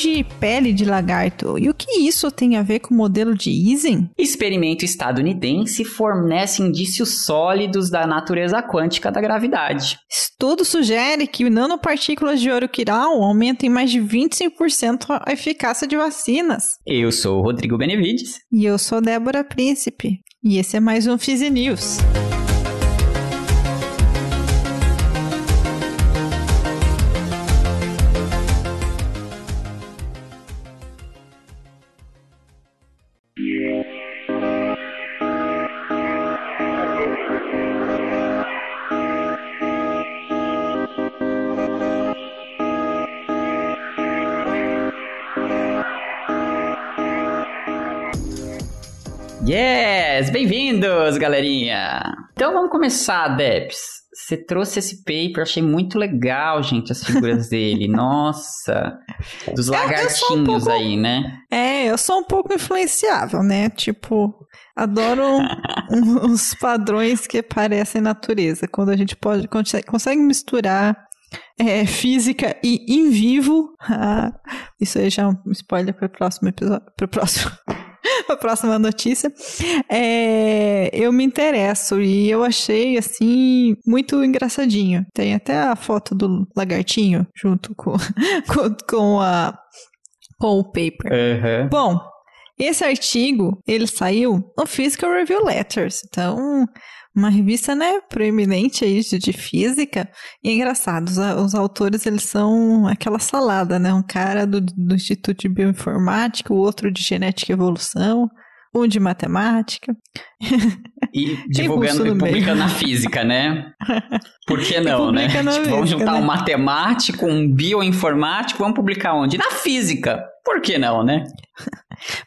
De pele de lagarto. E o que isso tem a ver com o modelo de Ising? Experimento estadunidense fornece indícios sólidos da natureza quântica da gravidade. Estudo sugere que nanopartículas de ouro quiral aumentam em mais de 25% a eficácia de vacinas. Eu sou o Rodrigo Benevides. E eu sou Débora Príncipe. E esse é mais um Fizz News. Yes! Bem-vindos, galerinha! Então vamos começar, Debs. Você trouxe esse paper, achei muito legal, gente, as figuras dele. Nossa! Dos lagartinhos um pouco... aí, né? É, eu sou um pouco influenciável, né? Tipo, adoro uns padrões que parecem natureza. Quando a gente pode consegue misturar é, física e em vivo. Ah, isso aí já é um spoiler para o próximo episódio. Para o próximo. a próxima notícia. É, eu me interesso e eu achei, assim, muito engraçadinho. Tem até a foto do lagartinho junto com, com, com, a, com o paper. Uhum. Bom, esse artigo, ele saiu no Physical Review Letters. Então, uma revista, né, proeminente aí de, de física. E é engraçado, os, os, autores, eles são aquela salada, né? Um cara do, do Instituto de Bioinformática, o outro de Genética e Evolução, um de Matemática. E divulgando e publicando na física, né? Por que não, né? Tipo, física, vamos juntar né? um matemático, um bioinformático, vamos publicar onde? Na física. Por que não, né?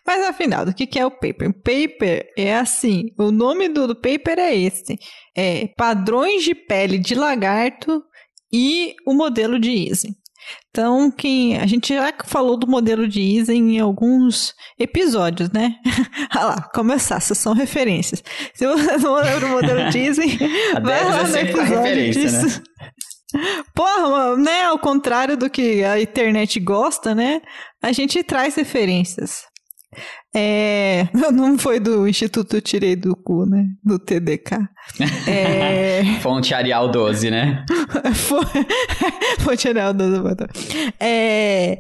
Mas afinal, o que é o paper? O paper é assim, o nome do, do paper é esse, é padrões de pele de lagarto e o modelo de Ising. Então, quem, a gente já falou do modelo de Ising em alguns episódios, né? Olha lá, começar, essas são referências. Se você não lembra do modelo de Ising, vai lá no episódio disso. Né? Porra, né? Ao contrário do que a internet gosta, né? A gente traz referências. É, não foi do Instituto Tirei do Cu, né? Do TDK. É... Fonte Arial 12, né? Fonte Arial 12. É...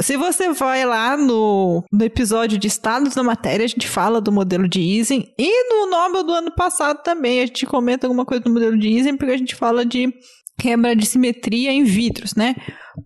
Se você vai lá no, no episódio de Estados da Matéria, a gente fala do modelo de Ising. E no nome do ano passado também, a gente comenta alguma coisa do modelo de Ising, porque a gente fala de quebra de simetria em vidros, né?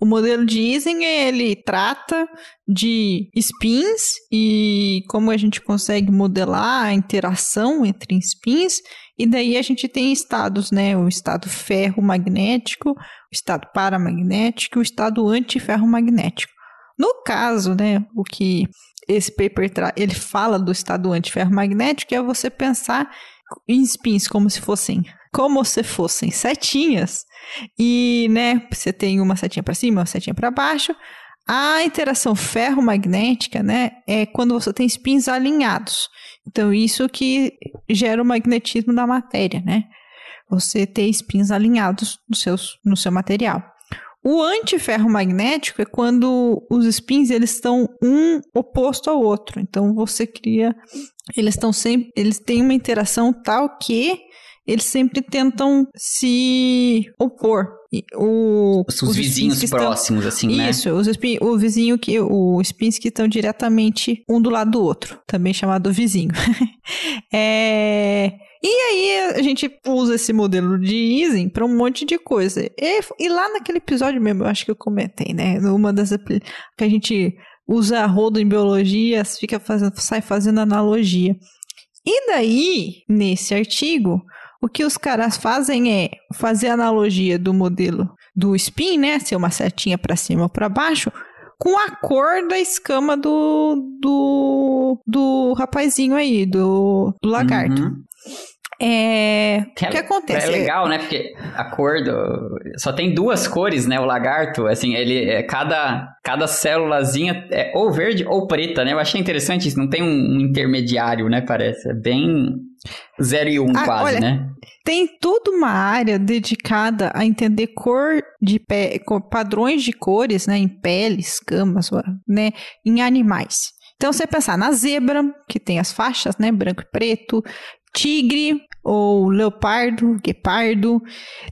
O modelo de Ising, ele trata de spins e como a gente consegue modelar a interação entre spins, e daí a gente tem estados, né? O estado ferro-magnético, o estado paramagnético e o estado antiferromagnético. No caso, né, o que esse paper ele fala do estado antiferromagnético é você pensar em spins como se fossem como se fossem setinhas e, né, você tem uma setinha para cima, uma setinha para baixo. A interação ferromagnética, né, é quando você tem spins alinhados. Então, isso que gera o magnetismo da matéria, né? Você ter spins alinhados no, seus, no seu material. O antiferromagnético é quando os spins eles estão um oposto ao outro. Então você cria, eles estão sempre, eles têm uma interação tal que eles sempre tentam se opor. O, os, os vizinhos próximos, estão, assim, né? Isso, os, o vizinho que. Os spins que estão diretamente um do lado do outro, também chamado vizinho. é. E aí a gente usa esse modelo de Ising para um monte de coisa. E, e, lá naquele episódio mesmo, eu acho que eu comentei, né? Uma das que a gente usa rodo em biologia, fica fazendo, sai fazendo analogia. E daí, nesse artigo, o que os caras fazem é fazer analogia do modelo do spin, né? Ser uma setinha para cima ou para baixo, com a cor da escama do, do, do rapazinho aí, do, do lagarto. Uhum. É... Que o que acontece? É legal, né? Porque a cor do... Só tem duas cores, né? O lagarto, assim, ele... É, cada, cada célulazinha é ou verde ou preta, né? Eu achei interessante isso. Não tem um, um intermediário, né? Parece. É bem... 0 e 1 um, ah, quase, olha, né? Tem toda uma área dedicada a entender cor de pé, padrões de cores, né, em peles, camas, né, em animais. Então você pensar na zebra, que tem as faixas, né, branco e preto, tigre ou leopardo, guepardo.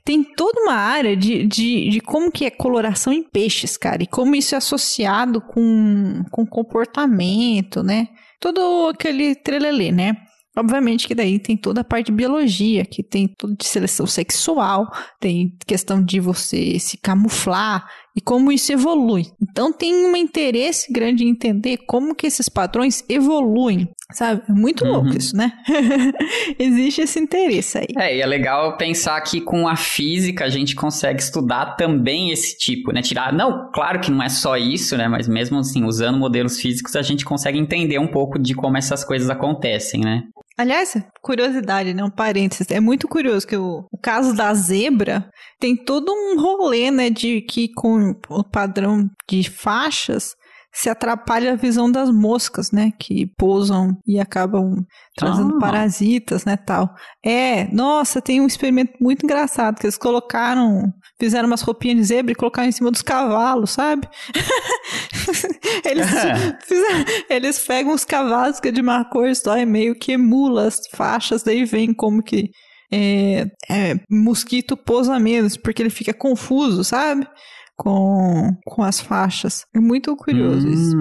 Tem toda uma área de, de, de como que é coloração em peixes, cara, e como isso é associado com, com comportamento, né? Todo aquele trelelê, né? Obviamente que daí tem toda a parte de biologia, que tem tudo de seleção sexual, tem questão de você se camuflar e como isso evolui. Então tem um interesse grande em entender como que esses padrões evoluem, sabe? É muito uhum. louco isso, né? Existe esse interesse aí. É, e é legal pensar que com a física a gente consegue estudar também esse tipo, né? Tirar, não, claro que não é só isso, né? Mas mesmo assim, usando modelos físicos, a gente consegue entender um pouco de como essas coisas acontecem, né? Aliás, curiosidade, né? Um parênteses. É muito curioso que o, o caso da zebra tem todo um rolê, né? De que com o padrão de faixas se atrapalha a visão das moscas, né? Que pousam e acabam trazendo ah. parasitas, né, tal. É, nossa, tem um experimento muito engraçado que eles colocaram, fizeram umas roupinhas de zebra e colocaram em cima dos cavalos, sabe? eles, fizeram, eles pegam os cavalos que é de uma cor só e meio que emula as faixas, daí vem como que é, é, mosquito pousa menos, porque ele fica confuso, sabe? Com, com as faixas. É muito curioso hum. isso.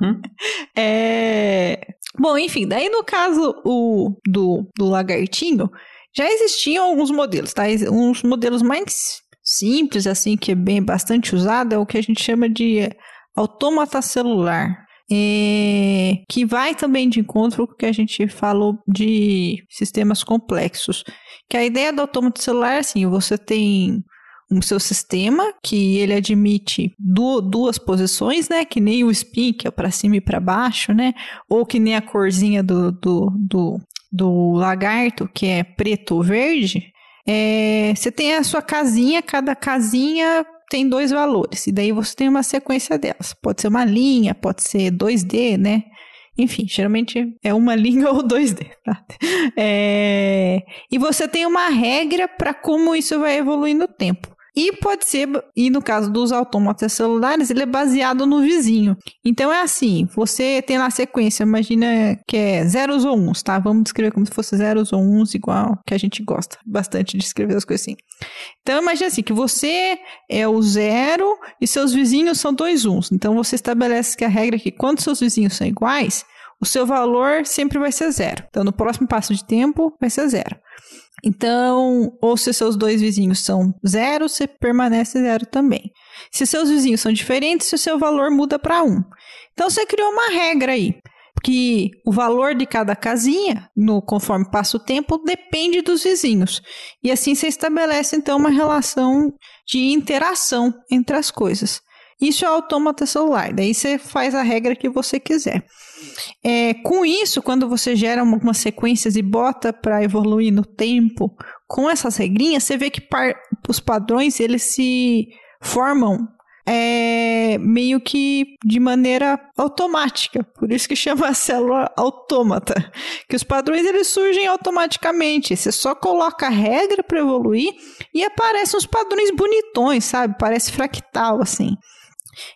hum. é... Bom, enfim, daí no caso o, do, do lagartinho, já existiam alguns modelos, tá? Uns modelos mais simples, assim, que é bem bastante usado, é o que a gente chama de autômata celular. É, que vai também de encontro com o que a gente falou de sistemas complexos. Que a ideia do autômato celular é assim, você tem o seu sistema, que ele admite du duas posições, né? Que nem o spin, que é para cima e para baixo, né? Ou que nem a corzinha do, do, do, do lagarto, que é preto ou verde. É, você tem a sua casinha, cada casinha tem dois valores, e daí você tem uma sequência delas. Pode ser uma linha, pode ser 2D, né? Enfim, geralmente é uma linha ou 2D. Tá? É... E você tem uma regra para como isso vai evoluir no tempo. E pode ser, e no caso dos autômatas celulares, ele é baseado no vizinho. Então é assim, você tem na sequência, imagina que é zeros ou uns, tá? Vamos descrever como se fosse zeros ou uns, igual que a gente gosta bastante de escrever as coisas assim. Então imagina assim, que você é o zero e seus vizinhos são dois uns. Então você estabelece que a regra é que quando seus vizinhos são iguais, o seu valor sempre vai ser zero. Então no próximo passo de tempo vai ser zero. Então, ou se seus dois vizinhos são zero, você permanece zero também. Se seus vizinhos são diferentes, o seu valor muda para um. Então, você criou uma regra aí que o valor de cada casinha, no conforme passa o tempo, depende dos vizinhos. E assim você estabelece então uma relação de interação entre as coisas. Isso é autômata celular. Daí você faz a regra que você quiser. É, com isso, quando você gera algumas sequências e bota para evoluir no tempo, com essas regrinhas, você vê que par, os padrões eles se formam é, meio que de maneira automática. Por isso que chama a célula autômata. Que os padrões eles surgem automaticamente. Você só coloca a regra para evoluir e aparecem os padrões bonitões, sabe? Parece fractal assim.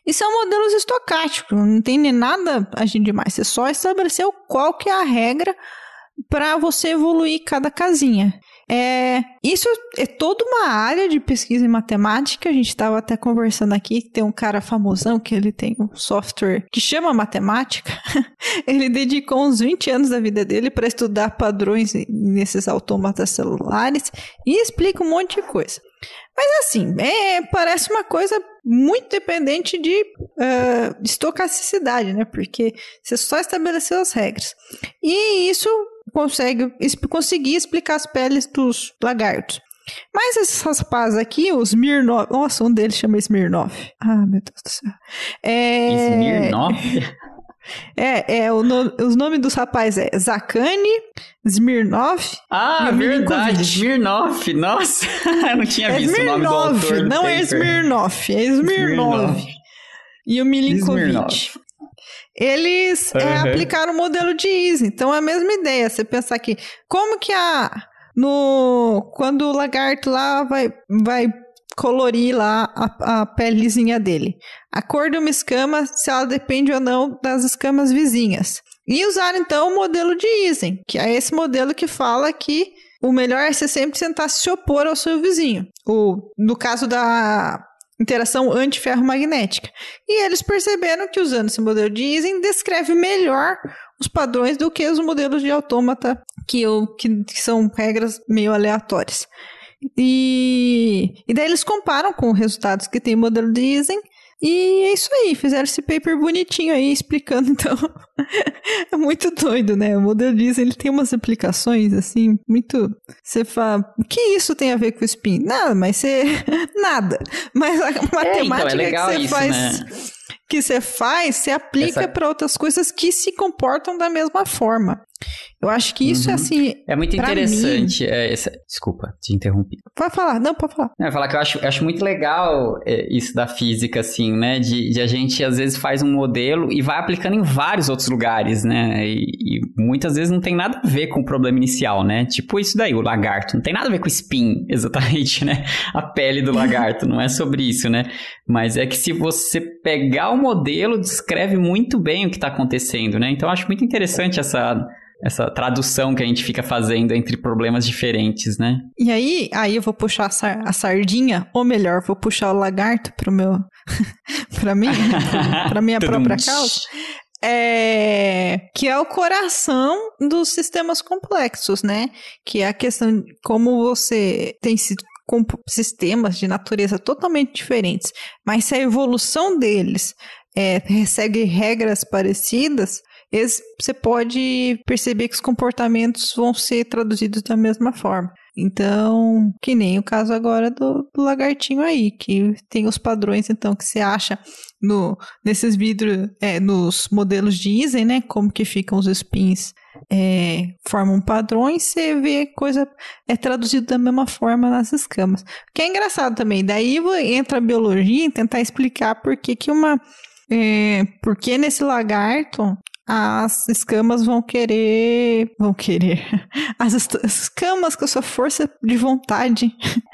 Isso é um modelo estocástico, não tem nem nada agindo demais. Você só estabeleceu qual que é a regra para você evoluir cada casinha. É, isso é toda uma área de pesquisa em matemática. A gente estava até conversando aqui, tem um cara famosão que ele tem um software que chama matemática. ele dedicou uns 20 anos da vida dele para estudar padrões nesses autômatas celulares e explica um monte de coisa. Mas assim, é, parece uma coisa muito dependente de, uh, estocasticidade, né? Porque você só estabeleceu as regras. E isso consegue conseguir explicar as peles dos lagartos. Mas esses rapazes aqui, os Smirnov... Nossa, um deles chama Smirnov. Ah, meu Deus do céu. É... Smirnov? É, é o no, os nomes dos rapazes é Zakani, Smirnov. Ah, verdade, Smirnov. Nossa, não tinha é visto Smirnov, o nome do autor. Não é Smirnov, é Smirnov. Smirnov. E o Milinkovic. eles uhum. é, aplicaram o modelo de Easy. Então é a mesma ideia. Você pensar que como que a no quando o lagarto lá vai vai colorir lá a, a pelezinha dele. A cor de uma escama, se ela depende ou não das escamas vizinhas. E usar então o modelo de Easy, que é esse modelo que fala que o melhor é você sempre tentar se opor ao seu vizinho. O, no caso da interação antiferromagnética. E eles perceberam que usando esse modelo de Ising descreve melhor os padrões do que os modelos de autômata que, que, que são regras meio aleatórias. E, e daí eles comparam com resultados que tem o modelo de Ising e é isso aí, fizeram esse paper bonitinho aí, explicando, então. é muito doido, né? O modelo diz, ele tem umas aplicações, assim, muito. Você fala, o que isso tem a ver com o spin? Nada, mas você. Nada. Mas a matemática é, então, é que você isso, faz. Né? Que você faz, você aplica Essa... para outras coisas que se comportam da mesma forma. Eu acho que isso é, uhum. é assim. É muito interessante. Mim... É, essa... Desculpa, te interrompi. Pode falar, não, pode falar. É, falar que eu acho, eu acho muito legal é, isso da física, assim, né? De, de, a gente às vezes faz um modelo e vai aplicando em vários outros lugares, né? E, e, muitas vezes não tem nada a ver com o problema inicial, né? Tipo isso daí, o lagarto. Não tem nada a ver com o spin, exatamente, né? A pele do lagarto, não é sobre isso, né? Mas é que se você pegar o modelo, descreve muito bem o que está acontecendo, né? Então eu acho muito interessante essa essa tradução que a gente fica fazendo entre problemas diferentes, né? E aí, aí eu vou puxar a, sar a sardinha, ou melhor, vou puxar o lagarto pro meu para mim, para minha própria causa. É, que é o coração dos sistemas complexos, né? Que é a questão de como você tem com sistemas de natureza totalmente diferentes, mas se a evolução deles é, segue regras parecidas, você pode perceber que os comportamentos vão ser traduzidos da mesma forma. Então, que nem o caso agora do, do, lagartinho aí, que tem os padrões, então, que você acha no, nesses vidros, é, nos modelos de Isen, né? Como que ficam os spins, é, formam padrões, você vê coisa é traduzido da mesma forma nas escamas. Que é engraçado também. Daí entra a biologia em tentar explicar por que, que uma. É, por que nesse lagarto as escamas vão querer. Vão querer. As escamas com a sua força de vontade.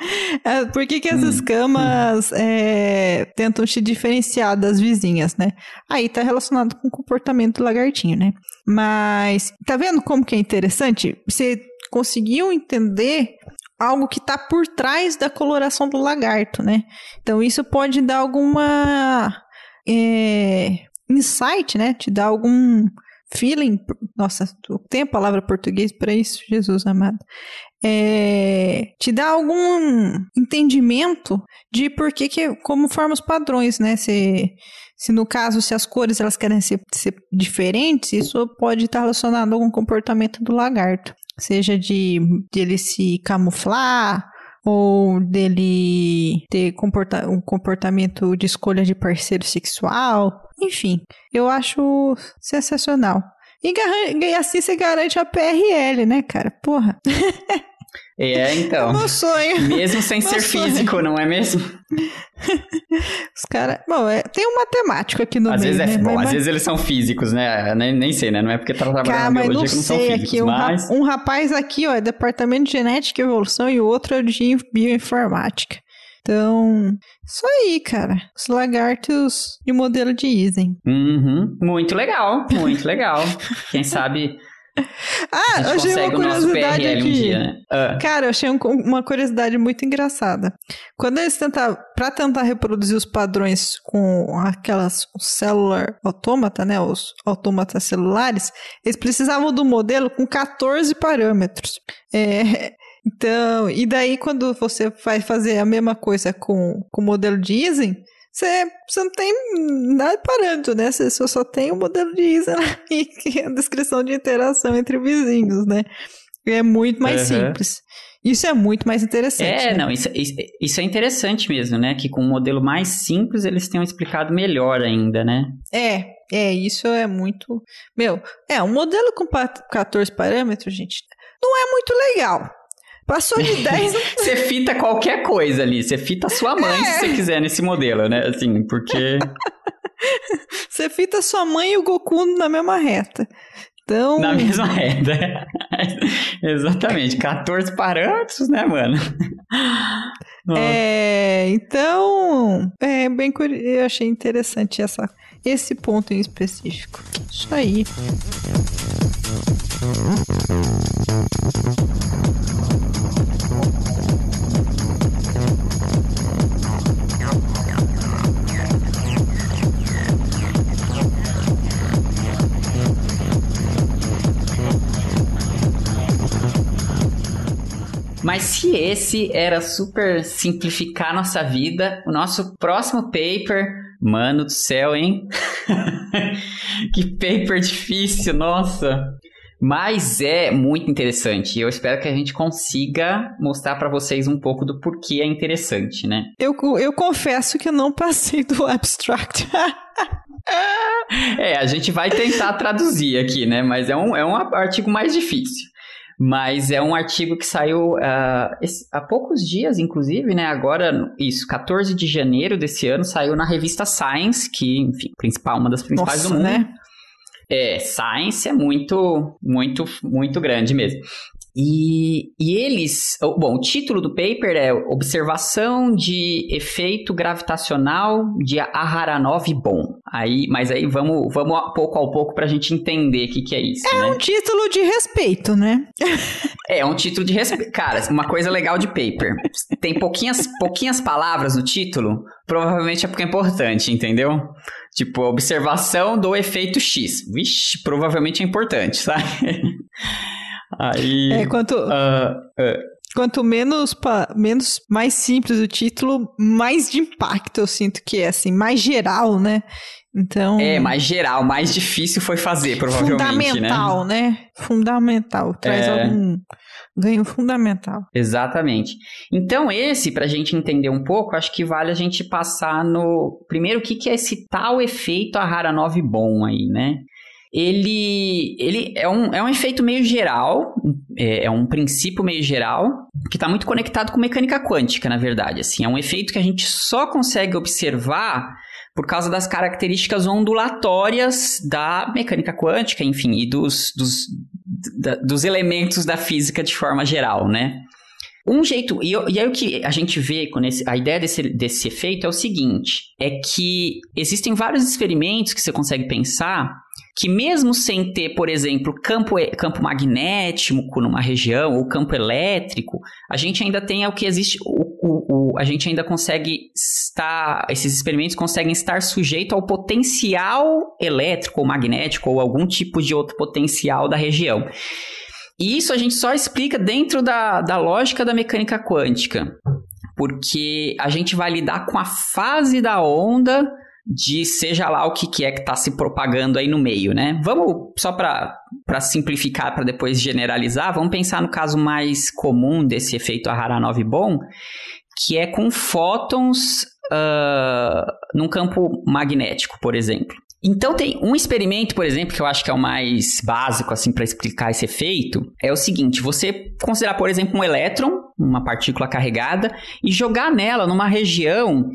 É, por que, que as hum, escamas hum. É, tentam te diferenciar das vizinhas, né? Aí tá relacionado com o comportamento do lagartinho, né? Mas tá vendo como que é interessante? Você conseguiu entender algo que está por trás da coloração do lagarto, né? Então isso pode dar alguma é, insight, né? Te dá algum feeling. Nossa, tem a palavra português para isso, Jesus amado. É, te dá algum entendimento de por que, que como forma os padrões, né? Se, se no caso, se as cores elas querem ser, ser diferentes, isso pode estar relacionado a algum comportamento do lagarto. Seja de, de ele se camuflar, ou dele ter comporta um comportamento de escolha de parceiro sexual. Enfim, eu acho sensacional. E, assim você garante a PRL, né, cara? Porra. É, então. É meu sonho. Mesmo sem ser sonho. físico, não é mesmo? Os caras. Bom, é, tem um matemático aqui no às meio. Vezes é, né? bom, mas, às vezes eles são físicos, né? Nem, nem sei, né? Não é porque tá trabalhando cara, na biologia não que não são físicos. Aqui, um, mas... um rapaz aqui, ó, é Departamento de Genética e Evolução e o outro é de Bioinformática. Então, isso aí, cara. Os lagartos de modelo de Isen. Uhum. Muito legal, muito legal. Quem sabe ah, eu achei uma curiosidade aqui. Um dia, né? uh. Cara, eu achei um, uma curiosidade muito engraçada. Quando eles tentavam, para tentar reproduzir os padrões com aquelas celular autômata, né, os autômatas celulares, eles precisavam do modelo com 14 parâmetros. É, então, e daí quando você vai fazer a mesma coisa com, com o modelo de Ising, você, você não tem nada parâmetro, né? Você só tem o um modelo de ISA e a descrição de interação entre vizinhos, né? É muito mais uhum. simples. Isso é muito mais interessante. É, né? não, isso, isso, isso, é interessante mesmo, né? Que com um modelo mais simples eles tenham explicado melhor ainda, né? É, é, isso é muito. Meu, é, um modelo com 14 parâmetros, gente, não é muito legal. Passou de 10. você fita qualquer coisa ali. Você fita sua mãe é. se você quiser nesse modelo, né? Assim, porque. Você fita sua mãe e o Goku na mesma reta. Então... Na mesma reta. Exatamente. 14 parâmetros, né, mano? É, então, é bem eu achei interessante essa, esse ponto em específico. Isso aí. Se esse era super simplificar nossa vida, o nosso próximo paper, mano do céu, hein? que paper difícil, nossa. Mas é muito interessante. Eu espero que a gente consiga mostrar para vocês um pouco do porquê é interessante, né? Eu, eu confesso que eu não passei do abstract. é, a gente vai tentar traduzir aqui, né? Mas é um, é um artigo mais difícil. Mas é um artigo que saiu uh, há poucos dias, inclusive, né? Agora, isso, 14 de janeiro desse ano, saiu na revista Science, que, enfim, principal, uma das principais Nossa, do mundo. Né? É, Science é muito, muito, muito grande mesmo. E, e eles. Bom, o título do paper é Observação de Efeito Gravitacional de Aharonov-Bohm. Aí, mas aí vamos, vamos pouco a pouco para a gente entender o que, que é isso. É né? um título de respeito, né? é um título de respeito. Cara, uma coisa legal de paper. Tem pouquinhas, pouquinhas palavras no título, provavelmente é porque é importante, entendeu? Tipo, observação do efeito X. Vixe, provavelmente é importante, sabe? Aí. É, quanto. Uh, uh. Quanto menos, menos mais simples o título, mais de impacto eu sinto que é, assim, mais geral, né? Então. É, mais geral, mais difícil foi fazer, provavelmente. Né? Fundamental, né? né? Fundamental. Traz é... algum ganho fundamental. Exatamente. Então, esse, para a gente entender um pouco, acho que vale a gente passar no. Primeiro, o que, que é esse tal efeito Aharonov bom aí, né? Ele, ele é, um, é um efeito meio geral, é, é um princípio meio geral, que está muito conectado com mecânica quântica, na verdade. Assim, é um efeito que a gente só consegue observar por causa das características ondulatórias da mecânica quântica, enfim, e dos, dos, da, dos elementos da física de forma geral, né? Um jeito, e, e aí o que a gente vê com esse, a ideia desse, desse efeito é o seguinte: é que existem vários experimentos que você consegue pensar que mesmo sem ter, por exemplo, campo, campo magnético numa região ou campo elétrico, a gente ainda tem o que existe, o, o, o, a gente ainda consegue estar, esses experimentos conseguem estar sujeito ao potencial elétrico ou magnético ou algum tipo de outro potencial da região. E isso a gente só explica dentro da, da lógica da mecânica quântica, porque a gente vai lidar com a fase da onda de seja lá o que, que é que está se propagando aí no meio, né? Vamos, só para simplificar, para depois generalizar, vamos pensar no caso mais comum desse efeito Aharonov-Bohm, que é com fótons uh, num campo magnético, por exemplo. Então tem um experimento, por exemplo, que eu acho que é o mais básico assim para explicar esse efeito, é o seguinte: você considerar, por exemplo, um elétron, uma partícula carregada, e jogar nela numa região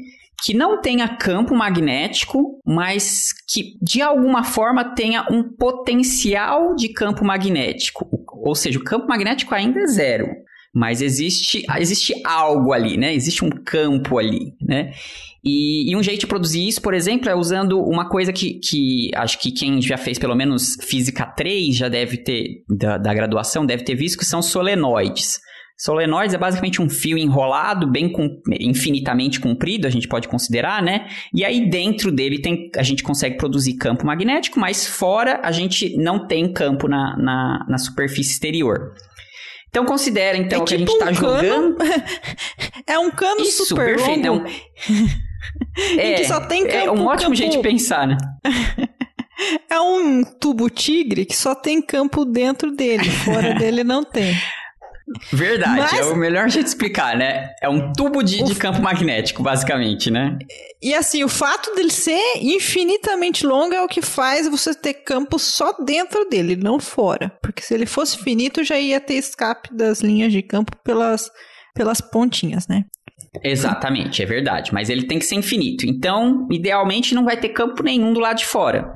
que não tenha campo magnético, mas que de alguma forma tenha um potencial de campo magnético. Ou seja, o campo magnético ainda é zero, mas existe, existe algo ali, né? Existe um campo ali, né? E, e, um jeito de produzir isso, por exemplo, é usando uma coisa que, que acho que quem já fez pelo menos Física 3 já deve ter, da, da graduação, deve ter visto, que são solenoides. Solenoides é basicamente um fio enrolado, bem com, infinitamente comprido, a gente pode considerar, né? E aí dentro dele tem, a gente consegue produzir campo magnético, mas fora a gente não tem campo na, na, na superfície exterior. Então considera então é que tipo a gente está um jogando. é um cano Isso, super perfeito. longo. É um... é, que só tem campo, é um ótimo campo... jeito de pensar, né? é um tubo tigre que só tem campo dentro dele, fora dele não tem. Verdade, Mas... é o melhor jeito de explicar, né? É um tubo de, de, campo magnético, basicamente, né? E assim, o fato dele ser infinitamente longo é o que faz você ter campo só dentro dele, não fora. Porque se ele fosse finito, já ia ter escape das linhas de campo pelas, pelas pontinhas, né? Exatamente, é verdade. Mas ele tem que ser infinito. Então, idealmente, não vai ter campo nenhum do lado de fora.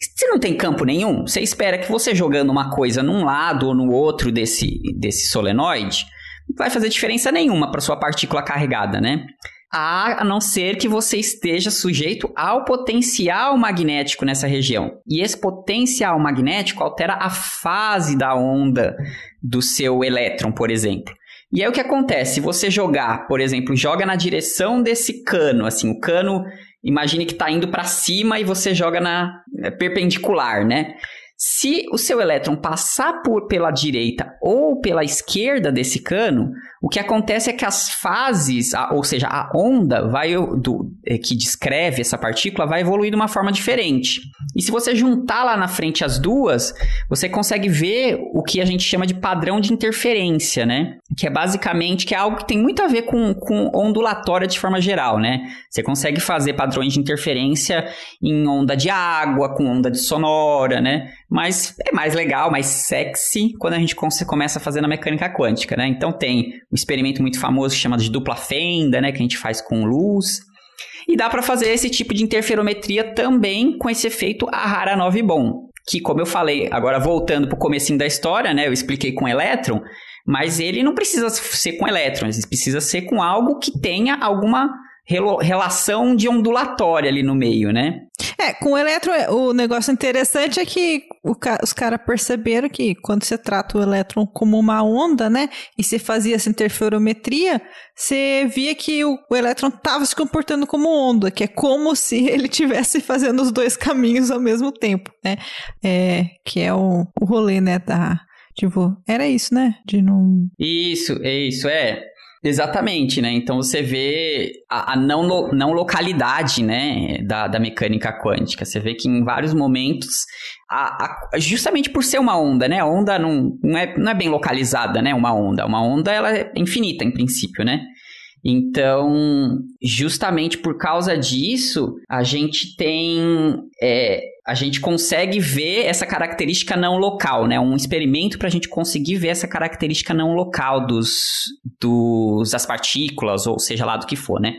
Se não tem campo nenhum, você espera que você jogando uma coisa num lado ou no outro desse, desse solenoide, não vai fazer diferença nenhuma para sua partícula carregada, né? a não ser que você esteja sujeito ao potencial magnético nessa região. E esse potencial magnético altera a fase da onda do seu elétron, por exemplo. E aí o que acontece? Você jogar, por exemplo, joga na direção desse cano, assim, o cano, imagine que está indo para cima e você joga na é, perpendicular, né? Se o seu elétron passar por, pela direita ou pela esquerda desse cano, o que acontece é que as fases, ou seja, a onda vai do, é, que descreve essa partícula vai evoluir de uma forma diferente. E se você juntar lá na frente as duas, você consegue ver o que a gente chama de padrão de interferência, né? Que é basicamente que é algo que tem muito a ver com, com ondulatória de forma geral, né? Você consegue fazer padrões de interferência em onda de água, com onda de sonora, né? mas é mais legal, mais sexy quando a gente começa a fazer na mecânica quântica, né? Então tem um experimento muito famoso chamado de dupla fenda, né, que a gente faz com luz. E dá para fazer esse tipo de interferometria também com esse efeito Ahara-9-Bon, que como eu falei, agora voltando para o comecinho da história, né, eu expliquei com elétron, mas ele não precisa ser com elétrons, ele precisa ser com algo que tenha alguma relação de ondulatória ali no meio, né? É, com o elétron, o negócio interessante é que ca os caras perceberam que quando você trata o elétron como uma onda, né, e você fazia essa interferometria, você via que o, o elétron estava se comportando como onda, que é como se ele estivesse fazendo os dois caminhos ao mesmo tempo, né? É, que é o, o rolê, né, da, Tipo, era isso, né? De não. Isso, é isso, é. Exatamente, né? Então você vê a, a não, lo, não localidade, né, da, da mecânica quântica. Você vê que em vários momentos, a, a, justamente por ser uma onda, né? A onda não, não, é, não é bem localizada, né? Uma onda. Uma onda, ela é infinita, em princípio, né? Então, justamente por causa disso, a gente tem. É, a gente consegue ver essa característica não local, né? Um experimento para a gente conseguir ver essa característica não local dos, dos, das partículas, ou seja lá do que for, né?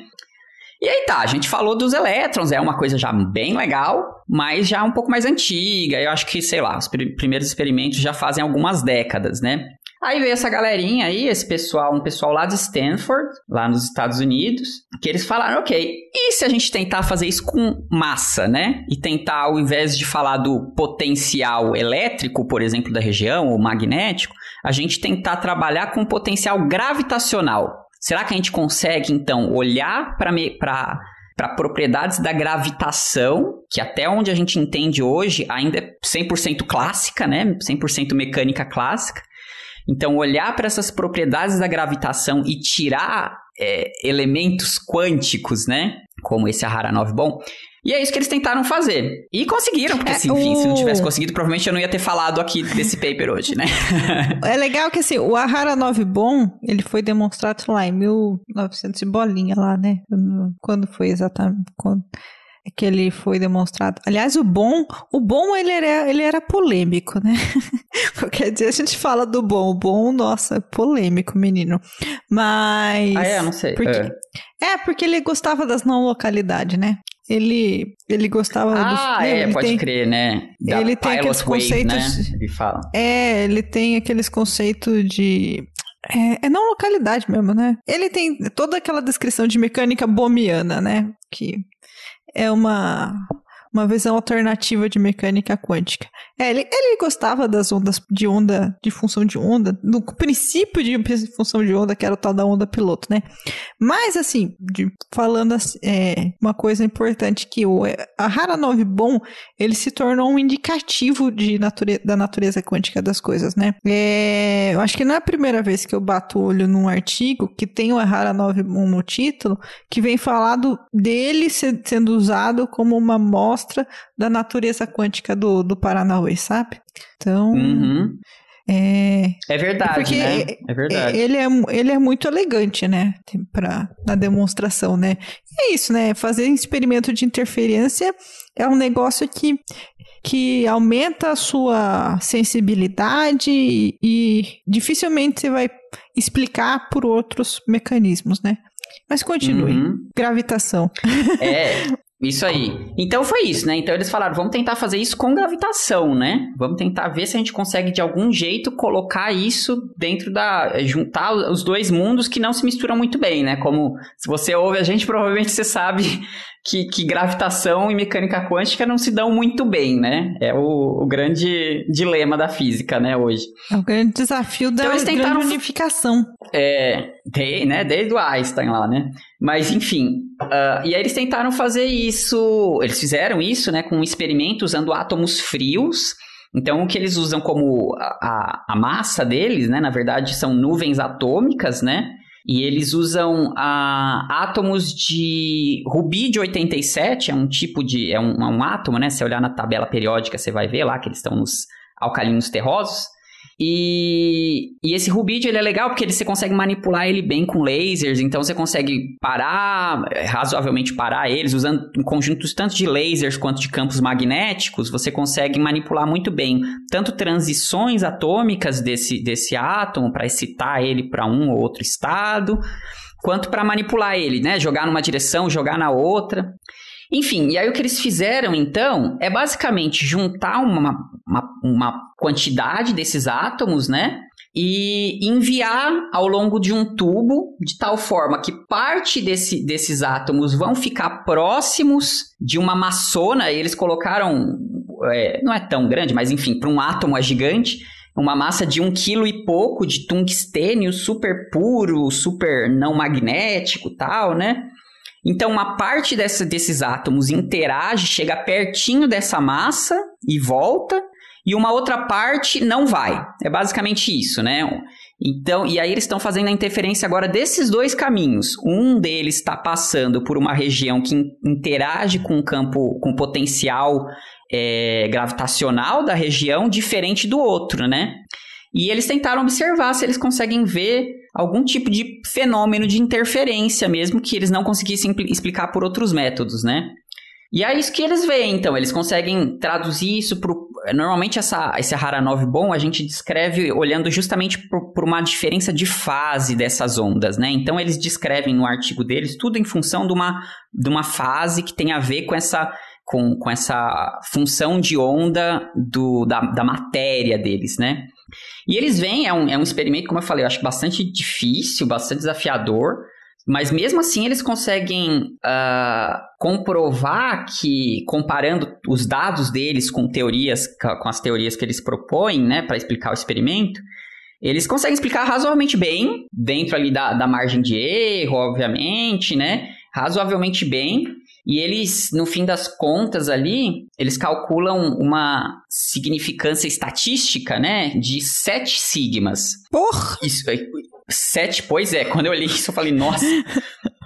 E aí tá, a gente falou dos elétrons, é uma coisa já bem legal, mas já um pouco mais antiga. Eu acho que, sei lá, os pr primeiros experimentos já fazem algumas décadas, né? Aí veio essa galerinha aí, esse pessoal, um pessoal lá de Stanford, lá nos Estados Unidos, que eles falaram, ok, e se a gente tentar fazer isso com massa, né? E tentar, ao invés de falar do potencial elétrico, por exemplo, da região, ou magnético, a gente tentar trabalhar com potencial gravitacional. Será que a gente consegue, então, olhar para para propriedades da gravitação, que até onde a gente entende hoje ainda é 100% clássica, né? 100% mecânica clássica, então, olhar para essas propriedades da gravitação e tirar é, elementos quânticos, né? Como esse Ahara 9 bom. E é isso que eles tentaram fazer. E conseguiram, porque, é, assim, enfim, o... se não tivesse conseguido, provavelmente eu não ia ter falado aqui desse paper hoje, né? é legal que, assim, o Ahara 9 bom, ele foi demonstrado lá em 1900 e bolinha lá, né? Quando foi exatamente... Quando que ele foi demonstrado. Aliás, o bom, o bom ele era, ele era polêmico, né? Qualquer dia a gente fala do bom. O bom, nossa, é polêmico, menino. Mas. Ah, é? Não sei. Porque, é. é. porque ele gostava das não localidades, né? Ele, ele gostava ah, dos, é, pode tem, crer, né? Da ele tem aqueles conceitos. Né? Ele fala. É, ele tem aqueles conceitos de. É, é, não localidade mesmo, né? Ele tem toda aquela descrição de mecânica bomiana, né? Que é uma uma visão alternativa de mecânica quântica. É, ele, ele gostava das ondas de onda, de função de onda, no princípio de função de onda, que era o tal da onda piloto, né? Mas, assim, de, falando assim, é, uma coisa importante, que o a Rara 9 bom, ele se tornou um indicativo de nature, da natureza quântica das coisas, né? É, eu acho que não é a primeira vez que eu bato o olho num artigo que tem o 9 bom no título, que vem falado dele sendo usado como uma amostra da natureza quântica do, do Paranauê, sabe? Então. Uhum. É, é verdade, né? É verdade. Ele é, ele é muito elegante, né? Pra, na demonstração, né? E é isso, né? Fazer experimento de interferência é um negócio que, que aumenta a sua sensibilidade e, e dificilmente você vai explicar por outros mecanismos, né? Mas continue. Uhum. Gravitação. É, isso aí. Então foi isso, né? Então eles falaram, vamos tentar fazer isso com gravitação, né? Vamos tentar ver se a gente consegue de algum jeito colocar isso dentro da juntar os dois mundos que não se misturam muito bem, né? Como se você ouve a gente, provavelmente você sabe que, que gravitação e mecânica quântica não se dão muito bem, né? É o, o grande dilema da física, né, hoje. É o grande desafio da então, eles tentaram... unificação. É, de, né, desde o Einstein lá, né? Mas, enfim, uh, e aí eles tentaram fazer isso, eles fizeram isso, né, com um experimento usando átomos frios, então, o que eles usam como a, a, a, massa deles, né, na verdade, são nuvens atômicas, né, e eles usam ah, átomos de rubídio 87, é um tipo de. É um, é um átomo, né? Se olhar na tabela periódica, você vai ver lá que eles estão nos alcalinos terrosos. E, e esse rubídio ele é legal porque você consegue manipular ele bem com lasers, então você consegue parar, é, razoavelmente parar eles, usando um conjunto tanto de lasers quanto de campos magnéticos, você consegue manipular muito bem tanto transições atômicas desse, desse átomo para excitar ele para um ou outro estado, quanto para manipular ele, né? Jogar numa direção, jogar na outra. Enfim, e aí o que eles fizeram então é basicamente juntar uma, uma, uma quantidade desses átomos, né? E enviar ao longo de um tubo, de tal forma que parte desse, desses átomos vão ficar próximos de uma maçona. Eles colocaram, é, não é tão grande, mas enfim, para um átomo é gigante uma massa de um quilo e pouco de tungstênio super puro, super não magnético tal, né? Então, uma parte dessa, desses átomos interage, chega pertinho dessa massa e volta, e uma outra parte não vai. É basicamente isso, né? Então, e aí eles estão fazendo a interferência agora desses dois caminhos. Um deles está passando por uma região que interage com o campo, com o potencial é, gravitacional da região, diferente do outro, né? E eles tentaram observar se eles conseguem ver algum tipo de fenômeno de interferência mesmo que eles não conseguissem explicar por outros métodos, né? E é isso que eles veem, então. Eles conseguem traduzir isso para Normalmente, essa, esse Haranov bom a gente descreve olhando justamente por, uma diferença de fase dessas ondas, né? Então, eles descrevem no artigo deles tudo em função de uma, de uma fase que tem a ver com essa, com, com essa função de onda do, da, da matéria deles, né? E eles veem, é um, é um experimento, como eu falei, eu acho bastante difícil, bastante desafiador, mas mesmo assim eles conseguem uh, comprovar que, comparando os dados deles com teorias, com as teorias que eles propõem, né, para explicar o experimento, eles conseguem explicar razoavelmente bem, dentro ali da, da margem de erro, obviamente, né, razoavelmente bem, e eles, no fim das contas ali, eles calculam uma significância estatística, né, de 7 sigmas. Porra! Isso, 7, pois é, quando eu olhei isso eu falei, nossa...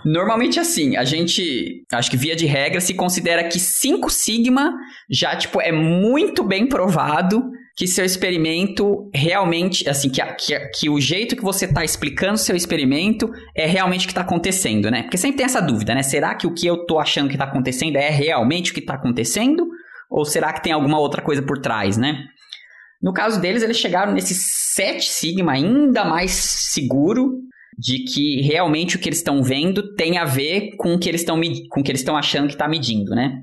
Normalmente assim, a gente, acho que via de regra, se considera que 5 sigma já, tipo, é muito bem provado que seu experimento realmente, assim, que, que, que o jeito que você está explicando seu experimento é realmente o que está acontecendo, né? Porque sempre tem essa dúvida, né? Será que o que eu estou achando que está acontecendo é realmente o que está acontecendo? Ou será que tem alguma outra coisa por trás, né? No caso deles, eles chegaram nesse 7 sigma ainda mais seguro de que realmente o que eles estão vendo tem a ver com o que eles estão com o que eles estão achando que está medindo, né?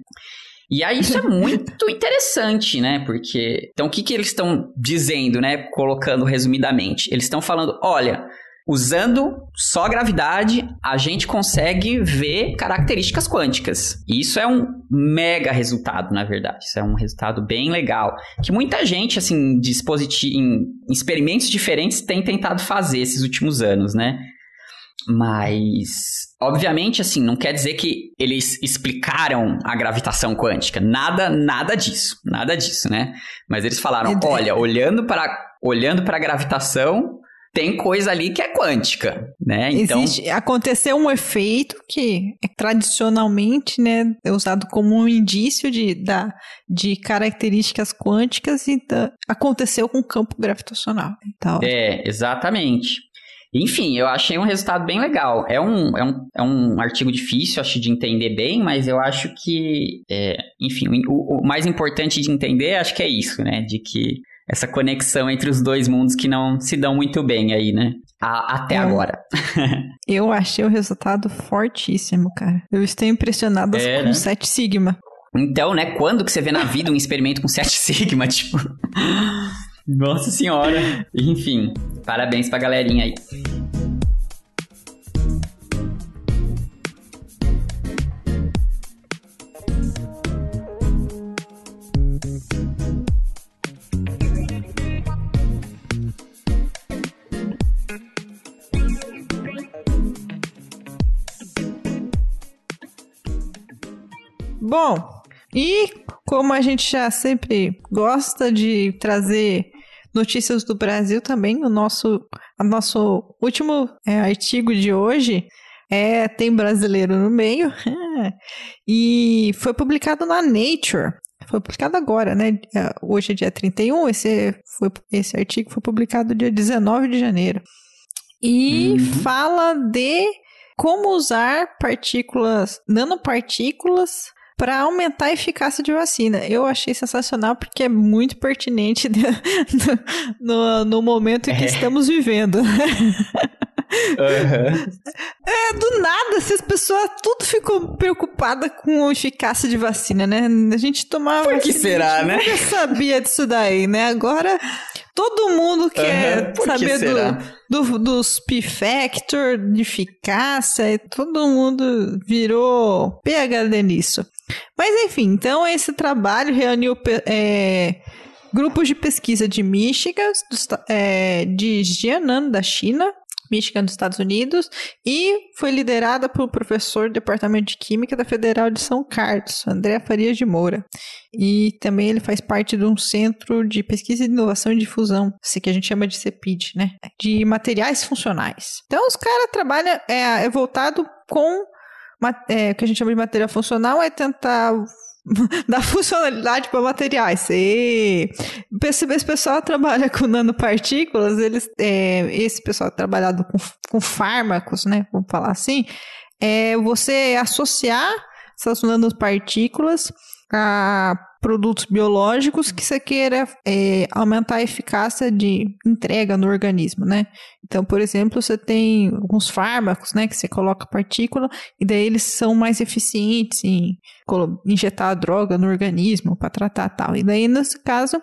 E aí isso é muito interessante, né? Porque então o que que eles estão dizendo, né? Colocando resumidamente, eles estão falando, olha, usando só gravidade, a gente consegue ver características quânticas. E isso é um mega resultado, na verdade. Isso é um resultado bem legal. Que muita gente, assim, dispositivo, em experimentos diferentes, tem tentado fazer esses últimos anos, né? Mas, obviamente, assim, não quer dizer que eles explicaram a gravitação quântica. Nada, nada disso. Nada disso, né? Mas eles falaram: olha, olhando para, olhando para a gravitação, tem coisa ali que é quântica, né? Então Existe, aconteceu um efeito que é tradicionalmente, né, é usado como um indício de, da, de características quânticas e da, aconteceu com o campo gravitacional. Então, é, exatamente. Enfim, eu achei um resultado bem legal. É um, é um, é um artigo difícil, acho, de entender bem, mas eu acho que, é, enfim, o, o, mais importante de entender, acho que é isso, né? De que essa conexão entre os dois mundos que não se dão muito bem aí, né? a, até é. agora. eu achei o resultado fortíssimo, cara. Eu estou impressionado é, com né? 7 Sigma. Então, né, quando que você vê na vida um experimento com 7 Sigma, tipo... Nossa senhora. Enfim, parabéns pra galerinha aí. Bom, e como a gente já sempre gosta de trazer notícias do Brasil também, o nosso, o nosso último é, artigo de hoje é tem brasileiro no meio e foi publicado na Nature. Foi publicado agora, né? É, hoje é dia 31, esse, foi, esse artigo foi publicado dia 19 de janeiro. E uhum. fala de como usar partículas, nanopartículas para aumentar a eficácia de vacina. Eu achei sensacional porque é muito pertinente no, no momento em que é. estamos vivendo. Uhum. É, do nada, se as pessoas tudo ficou preocupada com a eficácia de vacina, né? A gente tomava. Por que será, né? Eu sabia disso daí, né? Agora todo mundo quer uhum. saber do, do, dos P-Factor, de eficácia, e todo mundo virou PHD nisso. Mas enfim, então esse trabalho reuniu é, grupos de pesquisa de Michigan, do, é, de Jianan, da China, Michigan, dos Estados Unidos, e foi liderada por professor do Departamento de Química da Federal de São Carlos, André Farias de Moura. E também ele faz parte de um centro de pesquisa de inovação e difusão, que a gente chama de CEPID, né? De materiais funcionais. Então, os caras trabalham, é, é voltado com é, o que a gente chama de material funcional é tentar dar funcionalidade para materiais. E esse pessoal trabalha com nanopartículas, eles, é, esse pessoal trabalhado com, com fármacos, né? Vamos falar assim, é você associar essas nanopartículas a produtos biológicos que você queira é, aumentar a eficácia de entrega no organismo, né? Então, por exemplo, você tem alguns fármacos, né, que você coloca partícula e daí eles são mais eficientes em injetar a droga no organismo para tratar tal. E daí, nesse caso,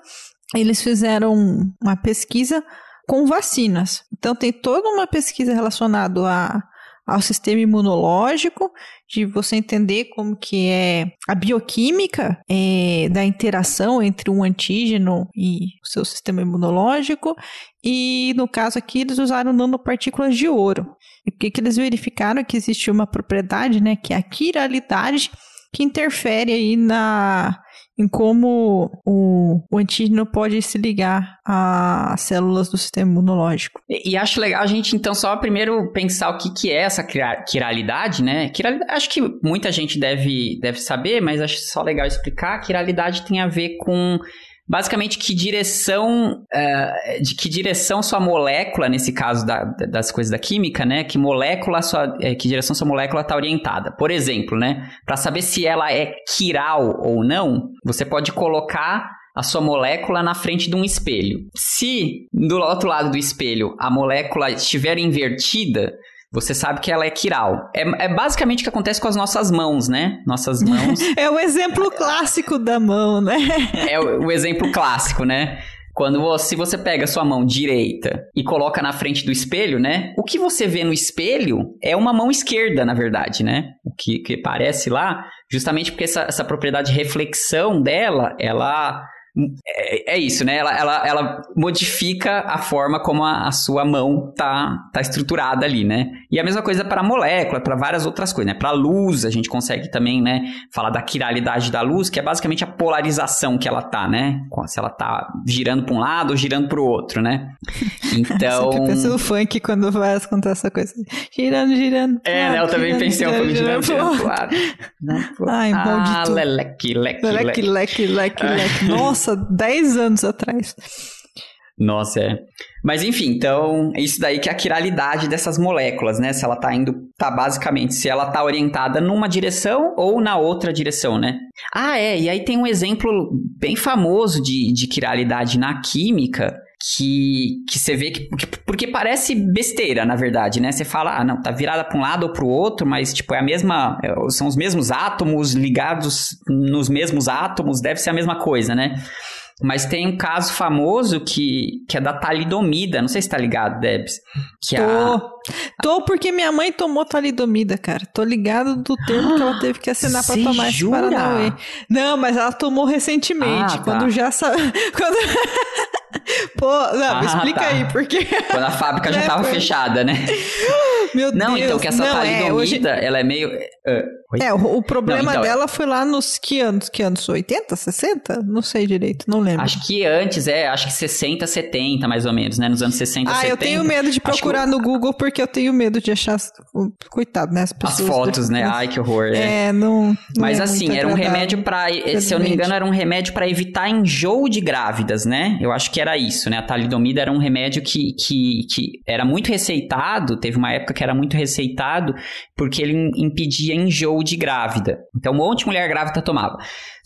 eles fizeram uma pesquisa com vacinas. Então, tem toda uma pesquisa relacionada a ao sistema imunológico, de você entender como que é a bioquímica é, da interação entre um antígeno e o seu sistema imunológico. E no caso aqui, eles usaram nanopartículas de ouro. E o que, que eles verificaram que existe uma propriedade, né, que é a quiralidade, que interfere aí na em como o, o antígeno pode se ligar às células do sistema imunológico. E, e, acho legal a gente, então, só primeiro pensar o que, que é essa quiralidade, né? Quiralidade, acho que muita gente deve, deve saber, mas acho só legal explicar. Quiralidade tem a ver com basicamente que direção uh, de que direção sua molécula nesse caso da, das coisas da química né que molécula sua é, que direção sua molécula está orientada por exemplo né para saber se ela é quiral ou não você pode colocar a sua molécula na frente de um espelho. Se do outro lado do espelho a molécula estiver invertida, você sabe que ela é quiral. É, é, basicamente o que acontece com as nossas mãos, né? Nossas mãos. é o exemplo clássico da mão, né? é o, o exemplo clássico, né? Quando você, se você pega a sua mão direita e coloca na frente do espelho, né? O que você vê no espelho é uma mão esquerda, na verdade, né? O que, que parece lá, justamente porque essa, essa propriedade de reflexão dela, ela é, é, isso, né? Ela, ela, ela modifica a forma como a, a, sua mão tá, tá estruturada ali, né? E a mesma coisa para a molécula, para várias outras coisas, né? Para a luz, a gente consegue também, né? Falar da quiralidade da luz, que é basicamente a polarização que ela tá, né? Se ela tá girando para um lado ou girando para o outro, né? Então. Eu penso no funk quando vai contar essa coisa. Girando, girando. É, né? Eu também pensei um pouco girando, girando, girando lado. Ai, ah, leque, leque, leque. Leque, leque, leque, leque. Nossa! Nossa, 10 anos atrás. Nossa, é. Mas enfim, então, isso daí que é a quiralidade dessas moléculas, né? Se ela tá indo, tá basicamente, se ela tá orientada numa direção ou na outra direção, né? Ah, é, e aí tem um exemplo bem famoso de, de quiralidade na química, que, que você vê que, porque parece besteira, na verdade, né? Você fala, ah, não, tá virada para um lado ou para o outro, mas tipo é a mesma, é, são os mesmos átomos ligados nos mesmos átomos, deve ser a mesma coisa, né? Mas tem um caso famoso que, que é da talidomida. Não sei se tá ligado, Debs. Que Tô. A... Tô porque minha mãe tomou talidomida, cara. Tô ligado do termo que ela teve que assinar pra tomar esse Paranauê. Não, mas ela tomou recentemente. Ah, tá. Quando já sabe. Quando... Pô, não, ah, explica tá. aí, porque. Quando a fábrica já tava fechada, né? Meu não, Deus. então, que essa não, talidomida, é, hoje... ela é meio. Uh, é, o, o problema não, então, dela foi lá nos que anos? Que anos? 80, 60? Não sei direito, não lembro. Acho que antes, é, acho que 60, 70, mais ou menos, né? Nos anos 60, ah, 70. Ah, eu tenho medo de procurar que... no Google porque eu tenho medo de achar. Coitado, né? As, pessoas as fotos, né? Ai, que horror. É, é não. não Mas é assim, era um remédio para. Se eu não me engano, era um remédio para evitar enjoo de grávidas, né? Eu acho que era isso, né? A talidomida era um remédio que, que, que era muito receitado, teve uma época que era muito receitado, porque ele impedia enjoo de grávida. Então, um monte de mulher grávida tomava.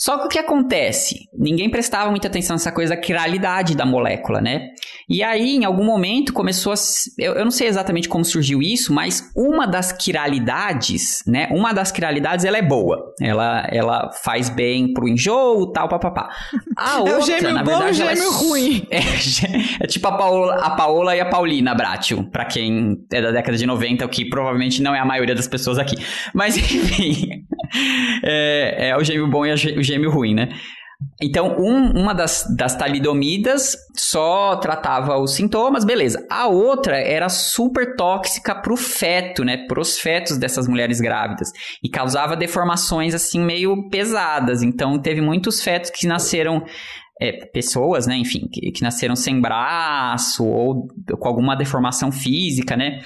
Só que o que acontece? Ninguém prestava muita atenção nessa coisa da quiralidade da molécula, né? E aí, em algum momento, começou a. Eu, eu não sei exatamente como surgiu isso, mas uma das quiralidades, né? Uma das quiralidades, ela é boa. Ela, ela faz bem pro enjoo, tal, papapá. A outra, é o gêmeo na verdade, bom, o gêmeo é, ruim. É, é, tipo a Paola, a Paola e a Paulina Bratil, pra quem é da década de 90, o que provavelmente não é a maioria das pessoas aqui. Mas, enfim. É, é o gêmeo bom e o gêmeo ruim, né? Então, um, uma das, das talidomidas só tratava os sintomas, beleza. A outra era super tóxica pro feto, né? Pros fetos dessas mulheres grávidas. E causava deformações, assim, meio pesadas. Então, teve muitos fetos que nasceram é, pessoas, né, enfim, que, que, nasceram sem braço ou com alguma deformação física, né?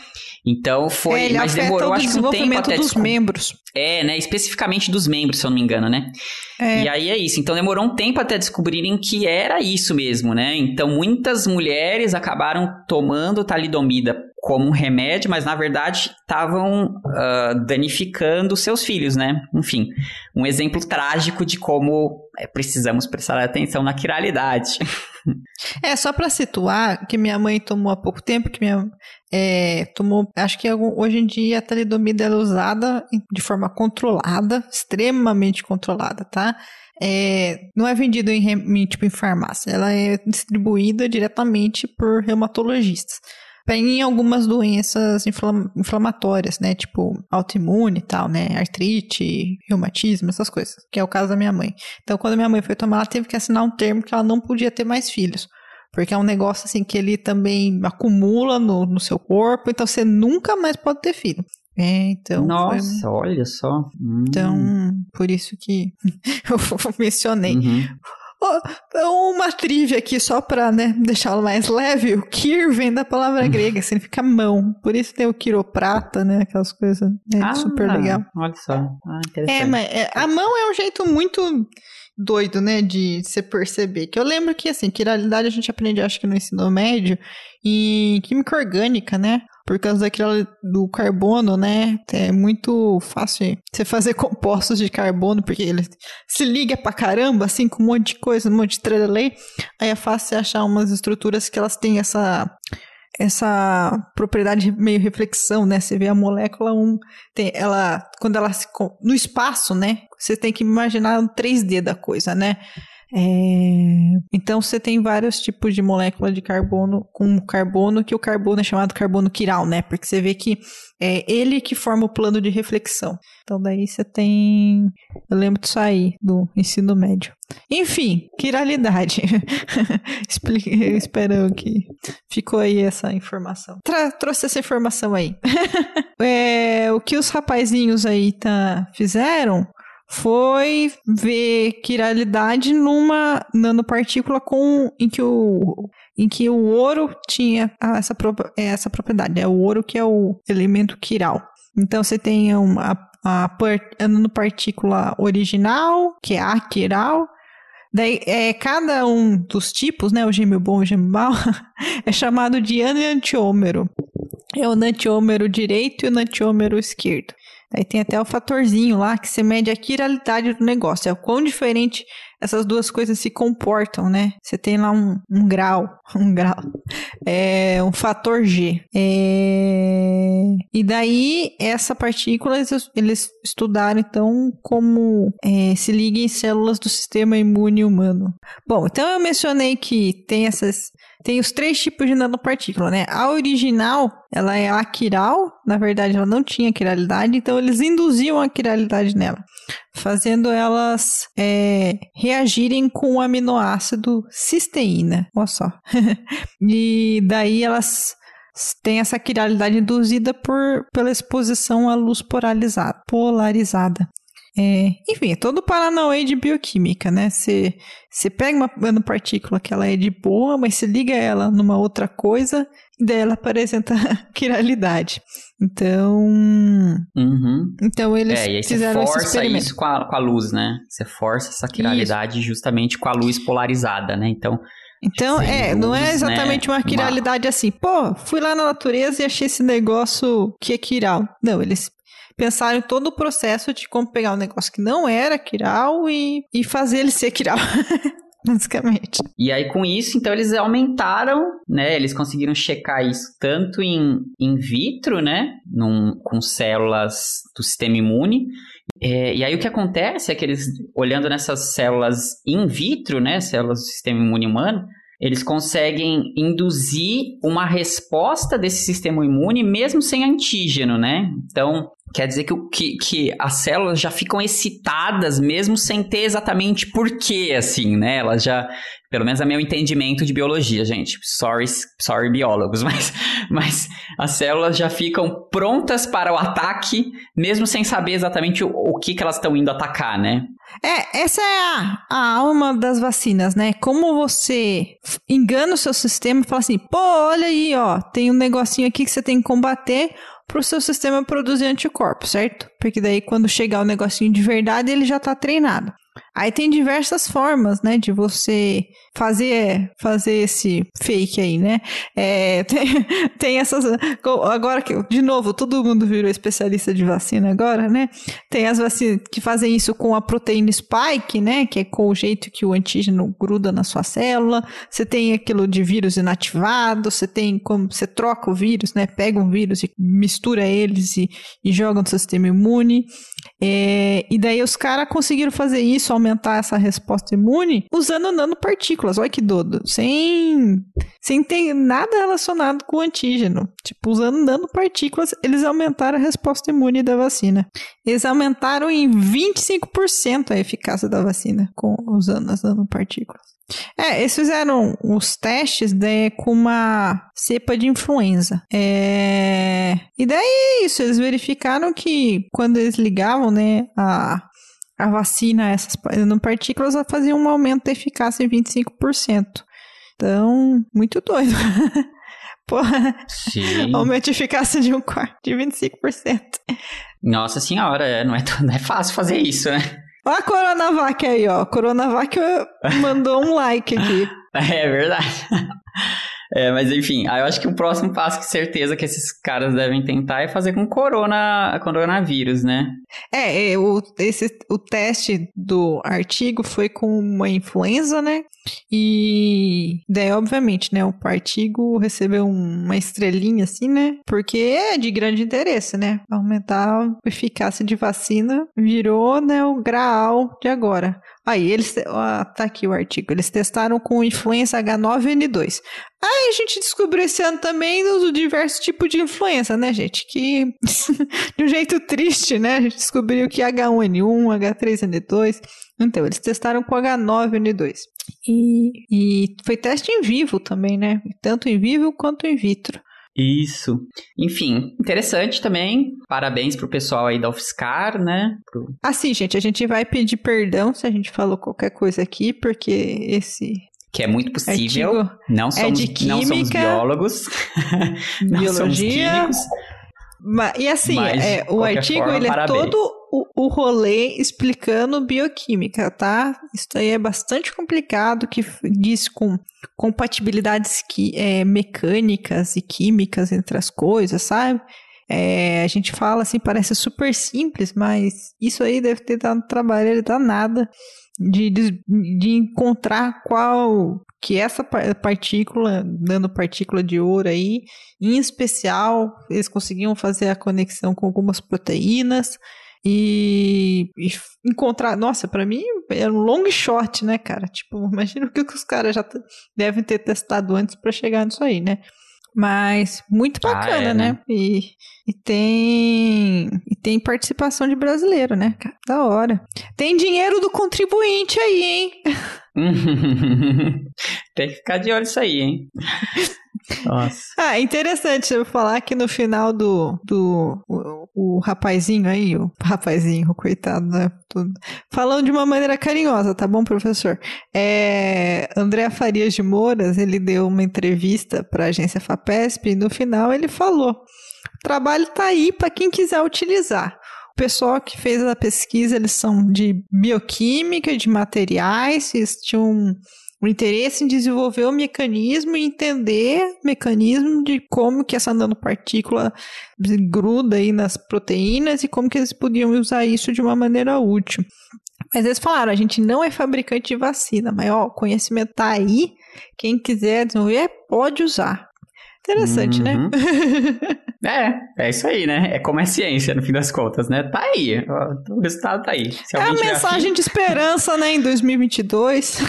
Então foi, é, mas demorou acho que um tempo até dos membros. É, né, especificamente dos membros, se eu não me engano, né? É. E aí é isso. Então demorou um tempo até descobrirem que era isso mesmo, né? Então muitas mulheres acabaram tomando talidomida como um remédio, mas na verdade estavam uh, danificando seus filhos, né? Enfim, um exemplo trágico de como é, precisamos prestar atenção na quiralidade. É, só para situar, que minha mãe tomou há pouco tempo, que minha é, tomou, acho que hoje em dia a talidomida é usada de forma controlada, extremamente controlada, tá? É, não é vendido em, em, tipo, em farmácia, ela é distribuída diretamente por reumatologistas em algumas doenças inflam inflamatórias, né? Tipo autoimune e tal, né? Artrite, reumatismo, essas coisas. Que é o caso da minha mãe. Então, quando minha mãe foi tomar, ela teve que assinar um termo que ela não podia ter mais filhos. Porque é um negócio assim que ele também acumula no, no seu corpo, então você nunca mais pode ter filho. É, então. Nossa, foi... olha só. Hum. Então, por isso que eu mencionei. Uhum. Uma trivia aqui só pra né, deixá-lo mais leve. O Kir vem da palavra uhum. grega, significa mão. Por isso tem o quiroprata, né? Aquelas coisas. É ah, super legal. Olha só. Ah, é, mas é, a mão é um jeito muito doido, né, de você perceber. Que eu lembro que, assim, realidade a gente aprende, acho que no ensino médio, em química orgânica, né? Por causa daquilo do carbono, né? É muito fácil você fazer compostos de carbono, porque ele se liga pra caramba, assim, com um monte de coisa, um monte de trelelei. Aí é fácil você achar umas estruturas que elas têm essa essa propriedade meio reflexão, né? Você vê a molécula um, tem, ela quando ela se, no espaço, né? Você tem que imaginar o 3D da coisa, né? É... Então você tem vários tipos de molécula de carbono com carbono, que o carbono é chamado carbono quiral, né? Porque você vê que é ele que forma o plano de reflexão. Então daí você tem. Eu lembro disso aí, do ensino médio. Enfim, quiralidade. Espero que ficou aí essa informação. Tra trouxe essa informação aí. é, o que os rapazinhos aí tá, fizeram foi ver quiralidade numa nanopartícula com em que o em que o ouro tinha essa, essa propriedade, é o ouro que é o elemento quiral. Então você tem uma a, a nanopartícula original, que é a quiral, Daí, é, cada um dos tipos, né, o gêmeo bom e o gêmeo mau, é chamado de enantiômero. É o enantiômero direito e o enantiômero esquerdo. Aí tem até o fatorzinho lá que você mede a quiralidade do negócio. É o quão diferente essas duas coisas se comportam, né? Você tem lá um, um grau, um grau, é, um fator G. É, e daí, essa partícula, eles, estudaram, então, como é, se liga em células do sistema imune humano. Bom, então eu mencionei que tem essas tem os três tipos de nanopartícula, né? A original, ela é aquiral, na verdade ela não tinha quiralidade, então eles induziam a quiralidade nela, fazendo elas é, reagirem com o aminoácido cisteína, olha só. e daí elas têm essa quiralidade induzida por, pela exposição à luz polarizada. polarizada. É, enfim, é todo o Paranauê de bioquímica, né? Você pega uma nanopartícula que ela é de boa, mas você liga ela numa outra coisa e daí ela apresenta quiralidade. Então. Uhum. Então eles é, e aí fizeram você força isso com a, com a luz, né? Você força essa quiralidade isso. justamente com a luz polarizada, né? Então. Então, é, luz, não é exatamente né? uma quiralidade uma... assim, pô, fui lá na natureza e achei esse negócio que é quiral. Não, eles pensaram em todo o processo de como pegar um negócio que não era quiral e, e fazer ele ser quiral. basicamente. E aí, com isso, então, eles aumentaram, né? Eles conseguiram checar isso tanto em in vitro, né? Num, com células do sistema imune. É, e aí, o que acontece é que eles, olhando nessas células in vitro, né? Células do sistema imune humano, eles conseguem induzir uma resposta desse sistema imune mesmo sem antígeno, né? Então, Quer dizer que, que, que as células já ficam excitadas mesmo sem ter exatamente porquê, assim, né? Elas já, pelo menos é meu entendimento de biologia, gente. Sorry, sorry biólogos, mas, mas as células já ficam prontas para o ataque, mesmo sem saber exatamente o, o que, que elas estão indo atacar, né? É, essa é a, a alma das vacinas, né? Como você engana o seu sistema e fala assim, pô, olha aí, ó, tem um negocinho aqui que você tem que combater para o seu sistema produzir anticorpos, certo? Porque daí quando chegar o negocinho de verdade, ele já está treinado. Aí tem diversas formas, né, de você fazer fazer esse fake aí, né? É, tem, tem essas agora que de novo todo mundo virou especialista de vacina agora, né? Tem as vacinas que fazem isso com a proteína spike, né? Que é com o jeito que o antígeno gruda na sua célula. Você tem aquilo de vírus inativado. Você tem como você troca o vírus, né? Pega um vírus e mistura eles e, e joga no seu sistema imune. É, e daí os caras conseguiram fazer isso, aumentar essa resposta imune usando nanopartículas. Olha que doido. Sem, sem ter nada relacionado com o antígeno. Tipo, usando nanopartículas, eles aumentaram a resposta imune da vacina. Eles aumentaram em 25% a eficácia da vacina com, usando as nanopartículas. É, eles fizeram os testes né, com uma cepa de influenza. É... E daí é isso, eles verificaram que quando eles ligavam né, a, a vacina, essas partículas, faziam um aumento da eficácia em 25%. Então, muito doido. Porra, Sim. aumento de eficácia de um quarto, de 25%. Nossa senhora, é, não é, não é fácil fazer isso, né? Olha a Coronavac aí, ó. Coronavac mandou um like aqui. É verdade. É, mas enfim, eu acho que o próximo passo que certeza que esses caras devem tentar é fazer com corona, coronavírus, né? É, é o, esse, o teste do artigo foi com uma influenza, né? E daí, obviamente, né? O artigo recebeu uma estrelinha assim, né? Porque é de grande interesse, né? Aumentar a eficácia de vacina virou, né, o graal de agora. Aí, eles. Ó, tá aqui o artigo. Eles testaram com influenza H9N2. Aí a gente descobriu esse ano também os diversos tipos de influenza, né, gente? Que de um jeito triste, né? A gente descobriu que H1N1, H3N2. Então, eles testaram com H9N2. E, e foi teste em vivo também, né? Tanto em vivo quanto in vitro. Isso. Enfim, interessante também. Parabéns pro pessoal aí da UFSCar, né? Pro... Assim, gente, a gente vai pedir perdão se a gente falou qualquer coisa aqui, porque esse que é muito possível. Artigo não somos, é química, não somos biólogos, não biologia, somos químicos. e assim, é, o artigo forma, ele é todo o, rolê explicando bioquímica, tá? Isso aí é bastante complicado, que diz com compatibilidades que, é, mecânicas e químicas entre as coisas, sabe? É, a gente fala assim, parece super simples, mas isso aí deve ter dado trabalho danada de, de, de encontrar qual que essa partícula, dando partícula de ouro aí, em especial, eles conseguiam fazer a conexão com algumas proteínas e, e encontrar. Nossa, para mim é um long shot, né, cara? Tipo, imagina o que os caras já devem ter testado antes para chegar nisso aí, né? Mas muito ah, bacana, ah, é, né? né? E, e, tem e tem participação de brasileiro, né? Da hora. Tem dinheiro do contribuinte aí, hein? tem que ficar de olho isso aí, hein? Nossa. Ah, interessante eu falar que no final do, do o, o rapazinho aí, o rapazinho, coitado, né? Tudo, falando de uma maneira carinhosa, tá bom, professor? É, André Farias de Mouras, ele deu uma entrevista para a agência FAPESP e no final ele falou: o trabalho tá aí para quem quiser utilizar. O pessoal que fez a pesquisa, eles são de bioquímica, de materiais, eles tinham o interesse em desenvolver o mecanismo e entender o mecanismo de como que essa nanopartícula gruda aí nas proteínas e como que eles podiam usar isso de uma maneira útil. Mas eles falaram, a gente não é fabricante de vacina, mas ó, o conhecimento tá aí, quem quiser desenvolver pode usar. Interessante, né? uhum. né? é, é isso aí, né? É como é ciência, no fim das contas, né? Tá aí, o resultado tá aí. é a mensagem de esperança, né, em 2022.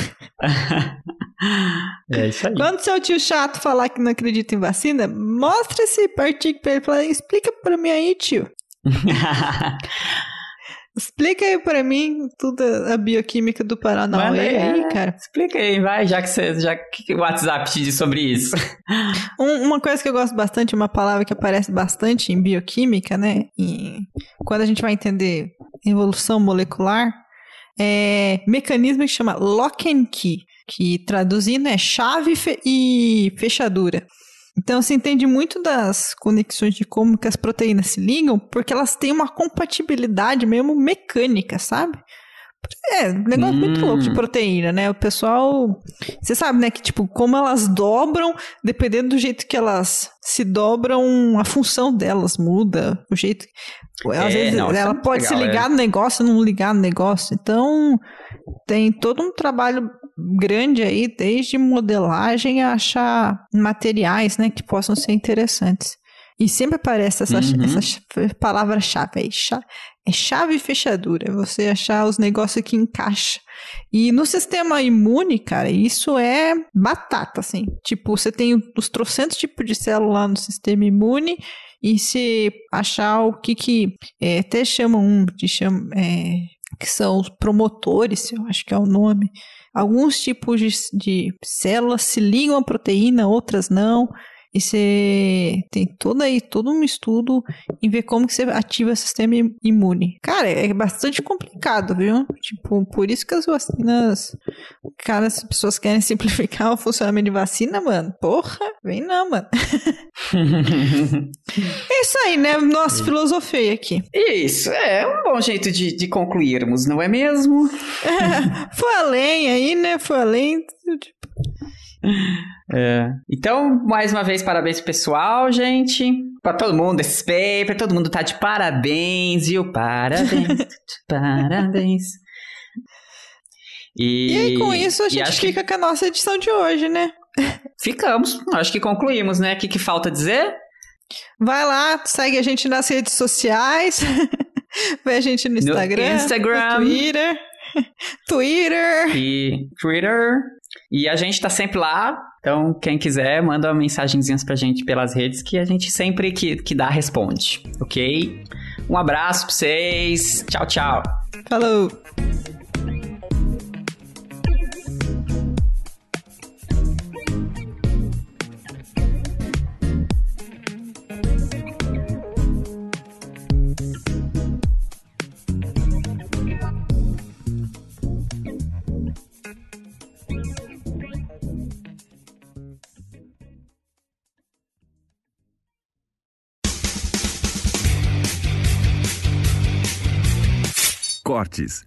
é isso aí. Quando seu tio chato falar que não acredita em vacina, mostra esse artigo pra ele falar, explica pra mim aí, tio. Explica aí pra mim tudo a bioquímica do Paranauê aí, aí, cara. Explica aí, vai, já que você, já que o WhatsApp te diz sobre isso. Um, uma coisa que eu gosto bastante, uma palavra que aparece bastante em bioquímica, né? E quando a gente vai entender evolução molecular, é mecanismo que chama lock and key, que traduzindo é chave e fechadura. Então se entende muito das conexões de como que as proteínas se ligam, porque elas têm uma compatibilidade mesmo mecânica, sabe? É, um negócio hum. muito louco de hum. proteína, né? O pessoal. Você sabe, né? Que, tipo, como elas dobram, dependendo do jeito que elas se dobram, a função delas muda. O jeito. Às é, vezes não, ela é pode legal, se ligar é. no negócio não ligar no negócio. Então, tem todo um trabalho grande aí, desde modelagem a achar materiais, né? Que possam ser interessantes. E sempre aparece essa, uhum. essa palavra-chave aí. É chave e fechadura. Você achar os negócios que encaixa. E no sistema imune, cara, isso é batata, assim. Tipo, você tem os trocentos tipos de célula no sistema imune e se achar o que que... É, até chamam um de... Chama, é, que são os promotores, eu acho que é o nome. Alguns tipos de, de células se ligam à proteína, outras não. E você tem todo aí, todo um estudo em ver como que você ativa o sistema imune. Cara, é bastante complicado, viu? Tipo, por isso que as vacinas. Cara, as pessoas querem simplificar o funcionamento de vacina, mano. Porra, vem não, mano. é isso aí, né? Nossa, filosofei aqui. Isso, é um bom jeito de, de concluirmos, não é mesmo? foi além aí, né? Foi além. Tipo, é. Então, mais uma vez, parabéns pessoal, gente. Pra todo mundo, esse paper, todo mundo tá de parabéns, viu? Parabéns, parabéns. E, e aí, com isso, a gente fica que... com a nossa edição de hoje, né? Ficamos. Acho que concluímos, né? O que, que falta dizer? Vai lá, segue a gente nas redes sociais. Vê a gente no Instagram. No Instagram. No Twitter. Twitter. E Twitter. E a gente tá sempre lá, então quem quiser, manda mensagenzinhas pra gente pelas redes que a gente sempre que, que dá responde, ok? Um abraço pra vocês, tchau, tchau. Falou! артист.